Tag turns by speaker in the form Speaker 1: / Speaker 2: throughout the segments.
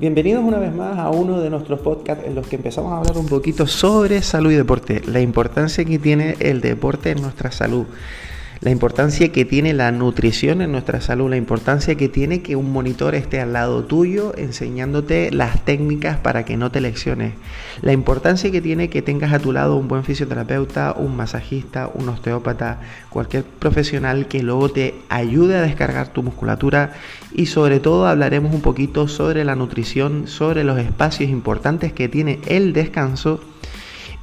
Speaker 1: Bienvenidos una vez más a uno de nuestros podcasts en los que empezamos a hablar un poquito sobre salud y deporte, la importancia que tiene el deporte en nuestra salud la importancia que tiene la nutrición en nuestra salud, la importancia que tiene que un monitor esté al lado tuyo enseñándote las técnicas para que no te lecciones, la importancia que tiene que tengas a tu lado un buen fisioterapeuta, un masajista, un osteópata, cualquier profesional que luego te ayude a descargar tu musculatura. Y sobre todo hablaremos un poquito sobre la nutrición, sobre los espacios importantes que tiene el descanso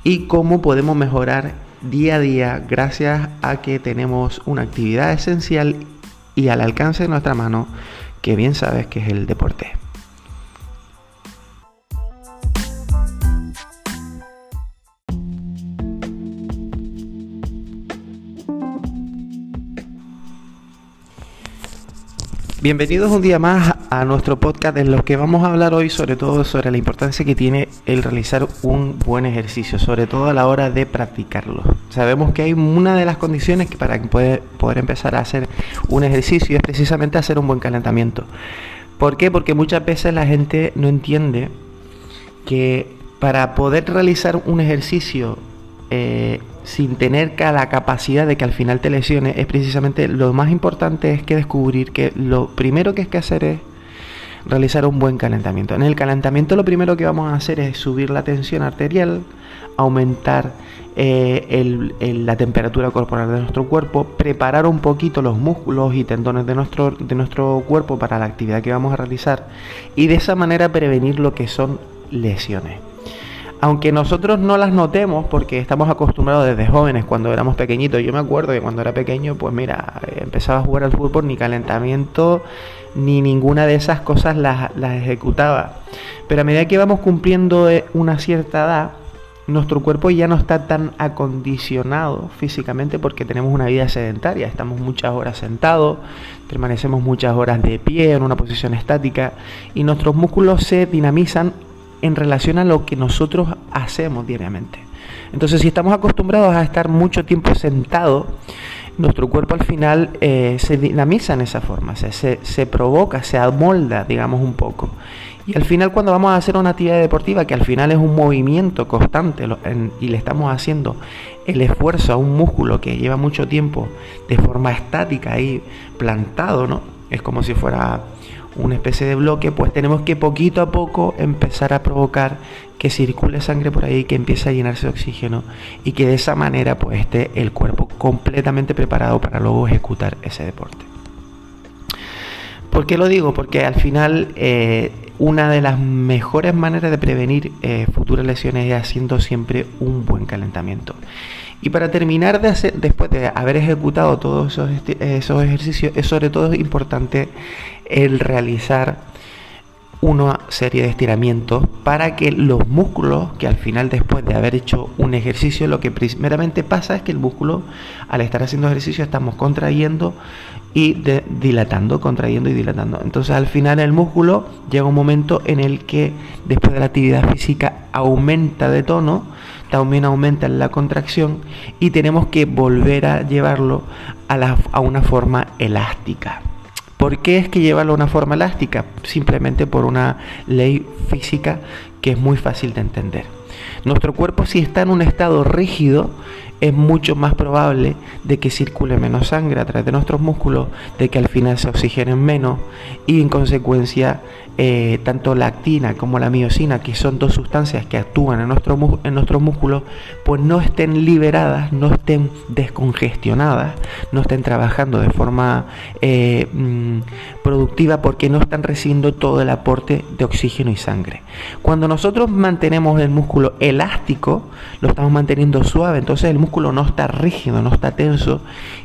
Speaker 1: y cómo podemos mejorar día a día gracias a que tenemos una actividad esencial y al alcance de nuestra mano que bien sabes que es el deporte. Bienvenidos un día más a nuestro podcast en lo que vamos a hablar hoy sobre todo sobre la importancia que tiene el realizar un buen ejercicio, sobre todo a la hora de practicarlo. Sabemos que hay una de las condiciones que para poder, poder empezar a hacer un ejercicio es precisamente hacer un buen calentamiento. ¿Por qué? Porque muchas veces la gente no entiende que para poder realizar un ejercicio eh, sin tener la capacidad de que al final te lesiones, es precisamente lo más importante es que descubrir que lo primero que hay que hacer es realizar un buen calentamiento. En el calentamiento lo primero que vamos a hacer es subir la tensión arterial, aumentar eh, la temperatura corporal de nuestro cuerpo, preparar un poquito los músculos y tendones de nuestro, de nuestro cuerpo para la actividad que vamos a realizar y de esa manera prevenir lo que son lesiones aunque nosotros no las notemos porque estamos acostumbrados desde jóvenes cuando éramos pequeñitos. Yo me acuerdo que cuando era pequeño, pues mira, empezaba a jugar al fútbol, ni calentamiento, ni ninguna de esas cosas las, ejecutaba. Pero a medida que vamos cumpliendo eh, una cierta edad, nuestro cuerpo ya no está tan acondicionado físicamente porque tenemos una vida sedentaria, estamos muchas horas sentados, permanecemos muchas horas de pie en una posición estática y nuestros músculos se dinamizan en relación a lo que nosotros hacemos diariamente. Entonces, si estamos acostumbrados a estar mucho tiempo sentado, nuestro cuerpo al final eh, se dinamiza en esa forma, se, se, provoca, se amolda, digamos, un poco. Y al final cuando vamos a hacer una actividad deportiva, que al final es un movimiento constante y le estamos haciendo el esfuerzo a un músculo que lleva mucho tiempo de forma estática ahí plantado, ¿no? Es como si fuera una especie de bloque, pues tenemos que poquito a poco empezar a provocar que circule sangre por ahí, que empiece a llenarse de oxígeno y que de esa manera pues esté el cuerpo completamente preparado para luego ejecutar ese deporte. ¿Por qué lo digo? Porque al final eh, una de las mejores maneras de prevenir eh, futuras lesiones es haciendo siempre un buen calentamiento. Y para terminar de hacer, después de haber ejecutado todos esos, esos ejercicios, es sobre todo importante el realizar una serie de estiramientos para que los músculos, que al final después de haber hecho un ejercicio, lo que primeramente pasa es que el músculo, al estar haciendo ejercicio, estamos contrayendo y dilatando, contrayendo y dilatando. Entonces al final el músculo llega un momento en el que después de la actividad física aumenta de tono, también aumenta la contracción y tenemos que volver a llevarlo a, a una forma elástica. ¿Por qué es que llevarlo a una forma elástica? Simplemente por una ley física que es muy fácil de entender. Nuestro cuerpo si está en un estado rígido es mucho más probable de que circule menos sangre a través de nuestros músculos, de que al final se oxigenen menos y en consecuencia eh, tanto la actina como la miocina, que son dos sustancias que actúan en, nuestro, en nuestros músculos, pues no estén liberadas, no estén descongestionadas, no estén trabajando de forma eh, mm, productiva porque no están recibiendo todo el aporte de oxígeno y sangre. Cuando nosotros mantenemos el músculo elástico, lo estamos manteniendo suave, entonces el músculo no está rígido, no está tenso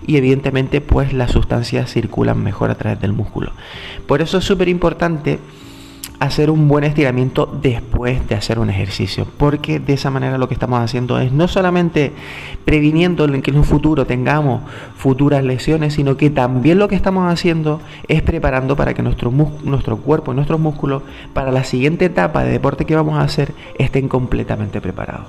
Speaker 1: y evidentemente pues las sustancias circulan mejor a través del músculo. Por eso es súper importante hacer un buen estiramiento después de hacer un ejercicio, porque de esa manera lo que estamos haciendo es no solamente previniendo que en un futuro tengamos futuras lesiones, sino que también lo que estamos haciendo es preparando para que nuestro, nuestro cuerpo y nuestros músculos para la siguiente etapa de deporte que vamos a hacer estén completamente preparados.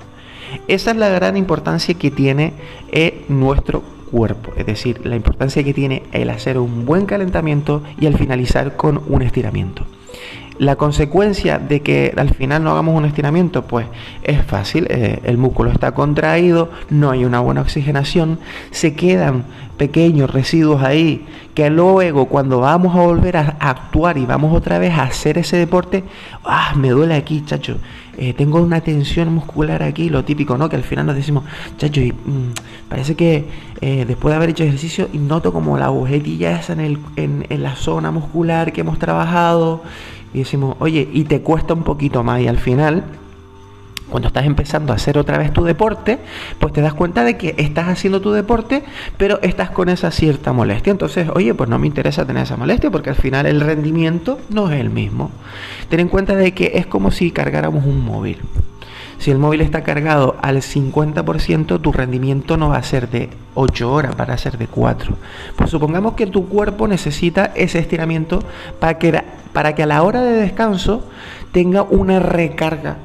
Speaker 1: Esa es la gran importancia que tiene eh, nuestro cuerpo, es decir, la importancia que tiene el hacer un buen calentamiento y al finalizar con un estiramiento. La consecuencia de que al final no hagamos un estiramiento, pues es fácil, eh, el músculo está contraído, no hay una buena oxigenación, se quedan pequeños residuos ahí que luego cuando vamos a volver a actuar y vamos otra vez a hacer ese deporte, ah, me duele aquí, chacho, eh, tengo una tensión muscular aquí, lo típico, ¿no? Que al final nos decimos, chacho, y, mm, parece que eh, después de haber hecho ejercicio noto como la agujetilla esa en, el, en la zona muscular que hemos trabajado y decimos, oye, y te cuesta un poquito más y al final cuando estás empezando a hacer otra vez tu deporte, pues te das cuenta de que estás haciendo tu deporte, pero estás con esa cierta molestia. Entonces, oye, pues no me interesa tener esa molestia porque al final el rendimiento no es el mismo. Ten en cuenta de que es como si cargáramos un móvil. Si el móvil está cargado al 50%, tu rendimiento no va a ser de 8 horas, va a ser de 4. Pues supongamos que tu cuerpo necesita ese estiramiento para que, para que a la hora de descanso tenga una recarga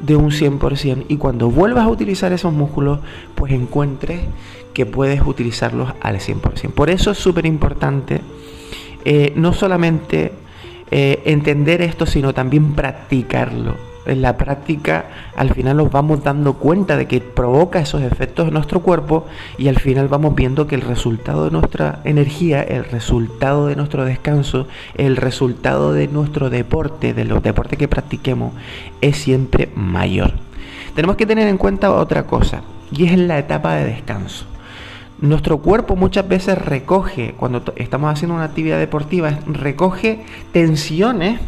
Speaker 1: de un 100% y cuando vuelvas a utilizar esos músculos, pues encuentres que puedes utilizarlos al 100%. Por eso es súper importante eh, no solamente eh, entender esto, sino también practicarlo en la práctica al final nos vamos dando cuenta de que provoca esos efectos en nuestro cuerpo y al final vamos viendo que el resultado de nuestra energía, el resultado de nuestro descanso, el resultado de nuestro deporte, de los deportes que practiquemos, es siempre mayor. Tenemos que tener en cuenta otra cosa y es la etapa de descanso. Nuestro cuerpo muchas veces recoge, cuando estamos haciendo una actividad deportiva, recoge tensiones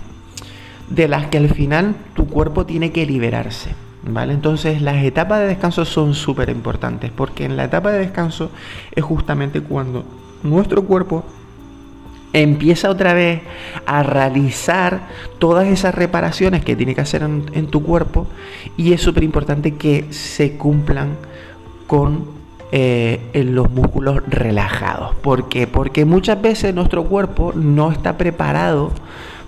Speaker 1: de las que al final tu cuerpo tiene que liberarse. ¿Vale? Entonces las etapas de descanso son súper importantes porque en la etapa de descanso es justamente cuando nuestro cuerpo empieza otra vez a realizar todas esas reparaciones que tiene que hacer en, tu cuerpo y es súper importante que se cumplan con eh, los músculos relajados. ¿Por qué? Porque muchas veces nuestro cuerpo no está preparado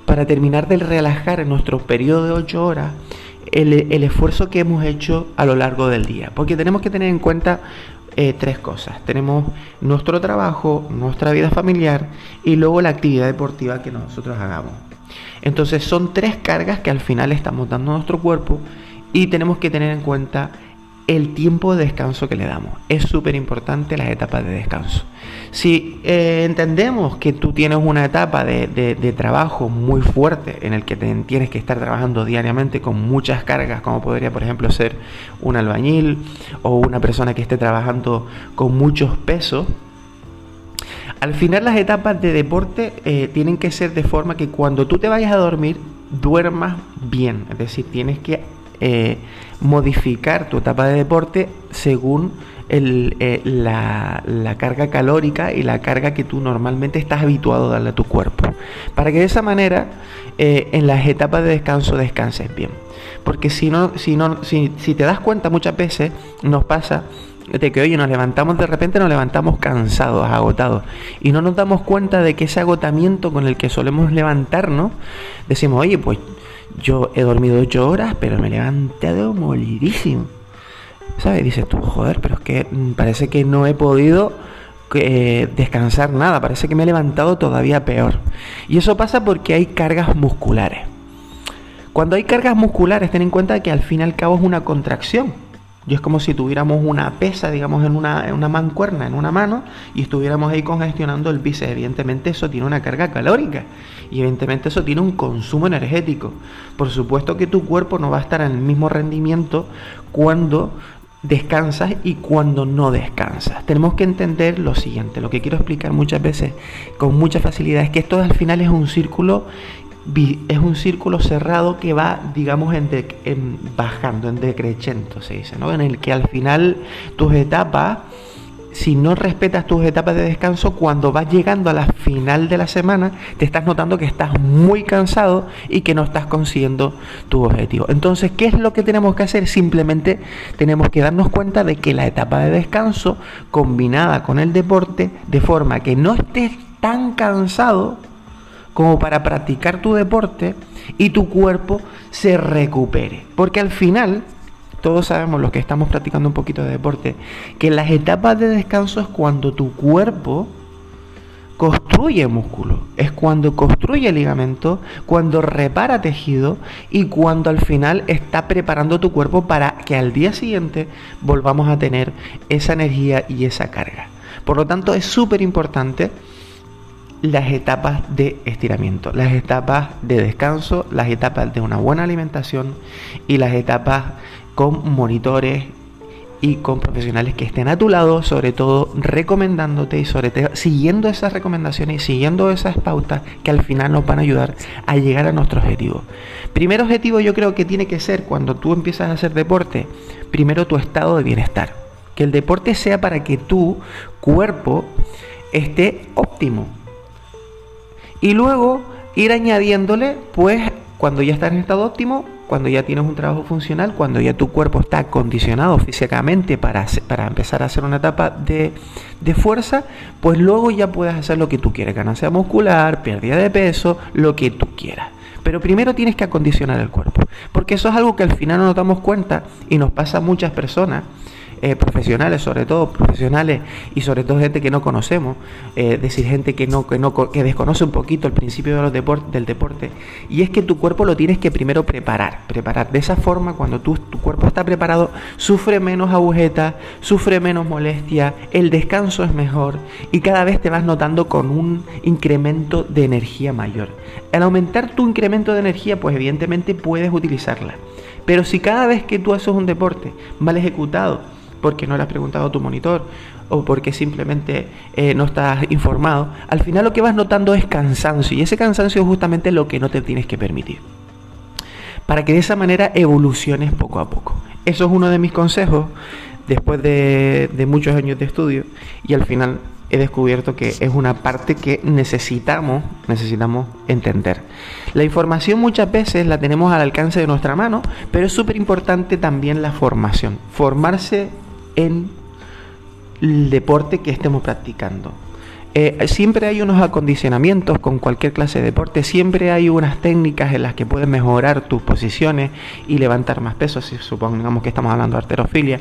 Speaker 1: para terminar de relajar en nuestro periodo de 8 horas el, esfuerzo que hemos hecho a lo largo del día. Porque tenemos que tener en cuenta eh, tres cosas. Tenemos nuestro trabajo, nuestra vida familiar y luego la actividad deportiva que nosotros hagamos. Entonces son tres cargas que al final estamos dando a nuestro cuerpo y tenemos que tener en cuenta el tiempo de descanso que le damos. Es súper importante las etapas de descanso. Si eh, entendemos que tú tienes una etapa de, trabajo muy fuerte en el que tienes que estar trabajando diariamente con muchas cargas, como podría por ejemplo ser un albañil o una persona que esté trabajando con muchos pesos, al final las etapas de deporte eh, tienen que ser de forma que cuando tú te vayas a dormir duermas bien, es decir, tienes que eh, modificar tu etapa de deporte según eh, la, carga calórica y la carga que tú normalmente estás habituado a darle a tu cuerpo. Para que de esa manera eh, en las etapas de descanso descanses bien. Porque si, no, si, no, si, si te das cuenta muchas veces nos pasa de que, oye, nos levantamos de repente, nos levantamos cansados, agotados, y no nos damos cuenta de que ese agotamiento con el que solemos levantarnos, decimos, oye, pues yo he dormido ocho horas, pero me he levantado molidísimo. ¿Sabes? Dices tú, joder, pero es que mm, parece que no he podido eh, descansar nada, parece que me he levantado todavía peor. Y eso pasa porque hay cargas musculares. Cuando hay cargas musculares, ten en cuenta que al fin y al cabo es una contracción. Y es como si tuviéramos una pesa, digamos, en una, en una mancuerna, en una mano, y estuviéramos ahí congestionando el bíceps. Evidentemente eso tiene una carga calórica y evidentemente eso tiene un consumo energético. Por supuesto que tu cuerpo no va a estar en el mismo rendimiento cuando descansas y cuando no descansas. Tenemos que entender lo siguiente, lo que quiero explicar muchas veces con mucha facilidad es que esto al final es un círculo es un círculo cerrado que va, digamos, en, bajando, en decreciendo, se dice, ¿no? En el que al final tus etapas, si no respetas tus etapas de descanso, cuando vas llegando a la final de la semana, te estás notando que estás muy cansado y que no estás consiguiendo tu objetivo. Entonces, ¿qué es lo que tenemos que hacer? Simplemente tenemos que darnos cuenta de que la etapa de descanso, combinada con el deporte, de forma que no estés tan cansado, como para practicar tu deporte y tu cuerpo se recupere. Porque al final, todos sabemos los que estamos practicando un poquito de deporte, que las etapas de descanso es cuando tu cuerpo construye músculo, es cuando construye ligamento, cuando repara tejido y cuando al final está preparando tu cuerpo para que al día siguiente volvamos a tener esa energía y esa carga. Por lo tanto, es súper importante las etapas de estiramiento, las etapas de descanso, las etapas de una buena alimentación y las etapas con monitores y con profesionales que estén a tu lado, sobre todo recomendándote y sobre todo siguiendo esas recomendaciones y siguiendo esas pautas que al final nos van a ayudar a llegar a nuestro objetivo. Primer objetivo yo creo que tiene que ser cuando tú empiezas a hacer deporte, primero tu estado de bienestar. Que el deporte sea para que tu cuerpo esté óptimo. Y luego ir añadiéndole, pues cuando ya estás en estado óptimo, cuando ya tienes un trabajo funcional, cuando ya tu cuerpo está acondicionado físicamente para, para empezar a hacer una etapa de, de, fuerza, pues luego ya puedes hacer lo que tú quieras, ganancia muscular, pérdida de peso, lo que tú quieras. Pero primero tienes que acondicionar el cuerpo, porque eso es algo que al final no nos damos cuenta y nos pasa a muchas personas eh, profesionales, sobre todo profesionales y sobre todo gente que no conocemos, eh, decir gente que no, que no que desconoce un poquito el principio de los del deporte, y es que tu cuerpo lo tienes que primero preparar, preparar. De esa forma, cuando tu cuerpo está preparado, sufre menos agujetas, sufre menos molestia, el descanso es mejor y cada vez te vas notando con un incremento de energía mayor. Al aumentar tu incremento de energía, pues evidentemente puedes utilizarla. Pero si cada vez que tú haces un deporte mal ejecutado, porque no le has preguntado a tu monitor o porque simplemente eh, no estás informado, al final lo que vas notando es cansancio y ese cansancio es justamente lo que no te tienes que permitir. Para que de esa manera evoluciones poco a poco. Eso es uno de mis consejos después de, de muchos años de estudio y al final he descubierto que es una parte que necesitamos, necesitamos entender. La información muchas veces la tenemos al alcance de nuestra mano, pero es súper importante también la formación. Formarse en el deporte que estemos practicando. Eh, siempre hay unos acondicionamientos con cualquier clase de deporte, siempre hay unas técnicas en las que puedes mejorar tus posiciones y levantar más peso, si supongamos que estamos hablando de arterofilia.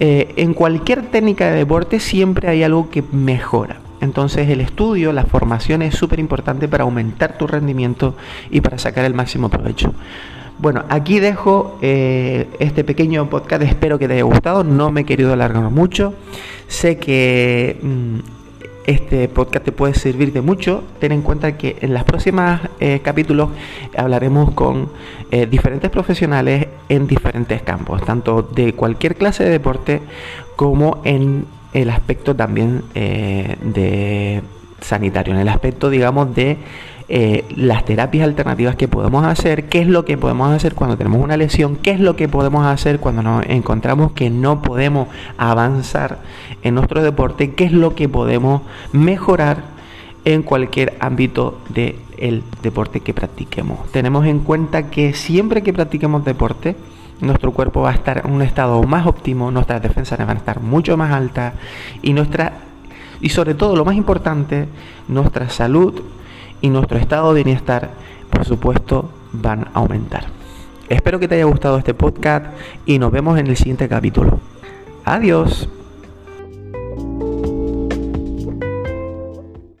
Speaker 1: Eh, en cualquier técnica de deporte siempre hay algo que mejora. Entonces el estudio, la formación es súper importante para aumentar tu rendimiento y para sacar el máximo provecho. Bueno, aquí dejo eh, este pequeño podcast, espero que te haya gustado, no me he querido alargar mucho, sé que mm, este podcast te puede servir de mucho, ten en cuenta que en los próximos eh, capítulos hablaremos con eh, diferentes profesionales en diferentes campos, tanto de cualquier clase de deporte como en el aspecto también de sanitario, en el aspecto digamos de eh, las terapias alternativas que podemos hacer, qué es lo que podemos hacer cuando tenemos una lesión, qué es lo que podemos hacer cuando nos encontramos que no podemos avanzar en nuestro deporte, qué es lo que podemos mejorar en cualquier ámbito del deporte que practiquemos. Tenemos en cuenta que siempre que practiquemos deporte, nuestro cuerpo va a estar en un estado más óptimo, nuestras defensas van a estar mucho más altas y nuestra y sobre todo lo más importante, nuestra salud y nuestro estado de bienestar, por supuesto, van a aumentar. Espero que te haya gustado este podcast y nos vemos en el siguiente capítulo. Adiós.